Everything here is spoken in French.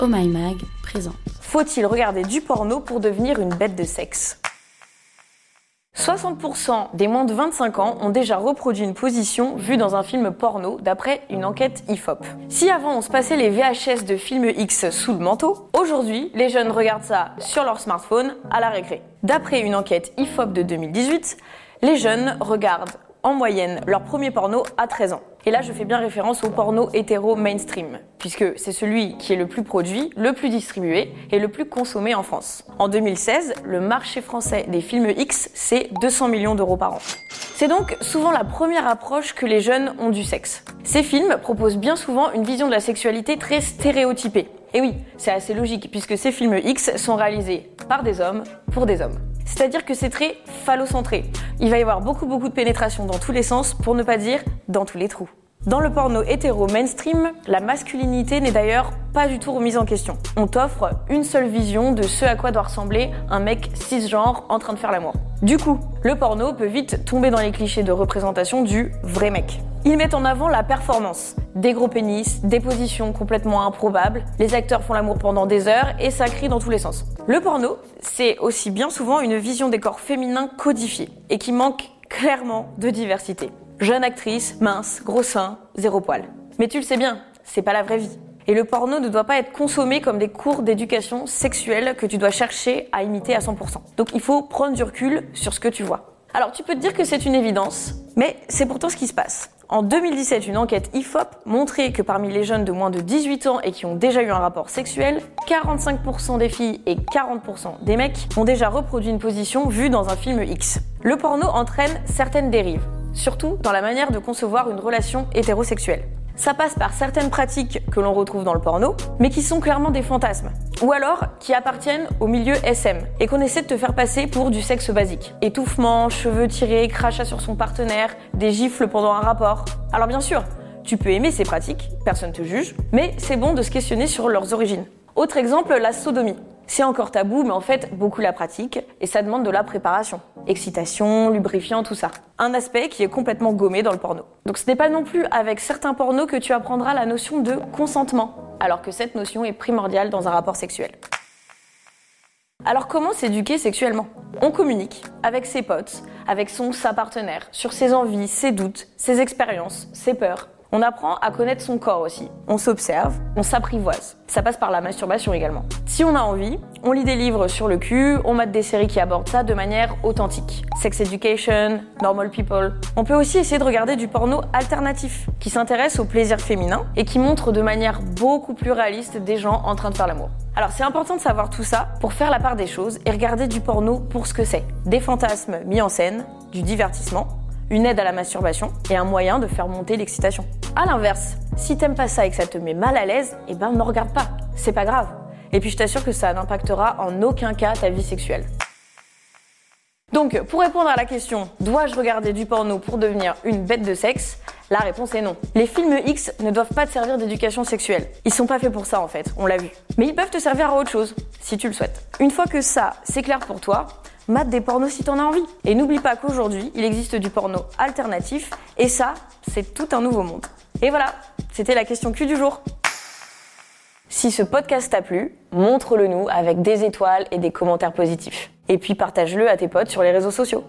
Oh My Mag présent. Faut-il regarder du porno pour devenir une bête de sexe? 60% des moins de 25 ans ont déjà reproduit une position vue dans un film porno d'après une enquête IFOP. Si avant on se passait les VHS de films X sous le manteau, aujourd'hui les jeunes regardent ça sur leur smartphone à la récré. D'après une enquête IFOP de 2018, les jeunes regardent en moyenne leur premier porno à 13 ans. Et là, je fais bien référence au porno hétéro mainstream, puisque c'est celui qui est le plus produit, le plus distribué et le plus consommé en France. En 2016, le marché français des films X, c'est 200 millions d'euros par an. C'est donc souvent la première approche que les jeunes ont du sexe. Ces films proposent bien souvent une vision de la sexualité très stéréotypée. Et oui, c'est assez logique, puisque ces films X sont réalisés par des hommes pour des hommes. C'est-à-dire que c'est très phallocentré. Il va y avoir beaucoup beaucoup de pénétration dans tous les sens, pour ne pas dire dans tous les trous. Dans le porno hétéro mainstream, la masculinité n'est d'ailleurs pas du tout remise en question. On t'offre une seule vision de ce à quoi doit ressembler un mec cisgenre en train de faire l'amour. Du coup, le porno peut vite tomber dans les clichés de représentation du vrai mec. Ils mettent en avant la performance, des gros pénis, des positions complètement improbables, les acteurs font l'amour pendant des heures et ça crie dans tous les sens. Le porno, c'est aussi bien souvent une vision des corps féminins codifiés et qui manque clairement de diversité. Jeune actrice, mince, gros sein, zéro poil. Mais tu le sais bien, c'est pas la vraie vie. Et le porno ne doit pas être consommé comme des cours d'éducation sexuelle que tu dois chercher à imiter à 100%. Donc il faut prendre du recul sur ce que tu vois. Alors tu peux te dire que c'est une évidence, mais c'est pourtant ce qui se passe. En 2017, une enquête IFOP montrait que parmi les jeunes de moins de 18 ans et qui ont déjà eu un rapport sexuel, 45% des filles et 40% des mecs ont déjà reproduit une position vue dans un film X. Le porno entraîne certaines dérives, surtout dans la manière de concevoir une relation hétérosexuelle. Ça passe par certaines pratiques que l'on retrouve dans le porno, mais qui sont clairement des fantasmes. Ou alors qui appartiennent au milieu SM et qu'on essaie de te faire passer pour du sexe basique. Étouffement, cheveux tirés, crachat sur son partenaire, des gifles pendant un rapport. Alors bien sûr, tu peux aimer ces pratiques, personne te juge, mais c'est bon de se questionner sur leurs origines. Autre exemple, la sodomie. C'est encore tabou, mais en fait, beaucoup la pratiquent et ça demande de la préparation. Excitation, lubrifiant, tout ça. Un aspect qui est complètement gommé dans le porno. Donc ce n'est pas non plus avec certains pornos que tu apprendras la notion de consentement, alors que cette notion est primordiale dans un rapport sexuel. Alors comment s'éduquer sexuellement? On communique avec ses potes, avec son sa partenaire, sur ses envies, ses doutes, ses expériences, ses peurs, on apprend à connaître son corps aussi. On s'observe, on s'apprivoise. Ça passe par la masturbation également. Si on a envie, on lit des livres sur le cul, on mate des séries qui abordent ça de manière authentique. Sex Education, Normal People. On peut aussi essayer de regarder du porno alternatif, qui s'intéresse au plaisir féminin et qui montre de manière beaucoup plus réaliste des gens en train de faire l'amour. Alors c'est important de savoir tout ça pour faire la part des choses et regarder du porno pour ce que c'est. Des fantasmes mis en scène, du divertissement, une aide à la masturbation et un moyen de faire monter l'excitation. À l'inverse, si t'aimes pas ça et que ça te met mal à l'aise, eh ben ne regarde pas, c'est pas grave. Et puis je t'assure que ça n'impactera en aucun cas ta vie sexuelle. Donc, pour répondre à la question, dois-je regarder du porno pour devenir une bête de sexe? La réponse est non. Les films X ne doivent pas te servir d'éducation sexuelle. Ils sont pas faits pour ça en fait, on l'a vu. Mais ils peuvent te servir à autre chose, si tu le souhaites. Une fois que ça, c'est clair pour toi, mate des pornos si t'en as envie. Et n'oublie pas qu'aujourd'hui, il existe du porno alternatif, et ça, c'est tout un nouveau monde. Et voilà, c'était la question Q du jour. Si ce podcast t'a plu, montre-le nous avec des étoiles et des commentaires positifs. Et puis partage-le à tes potes sur les réseaux sociaux.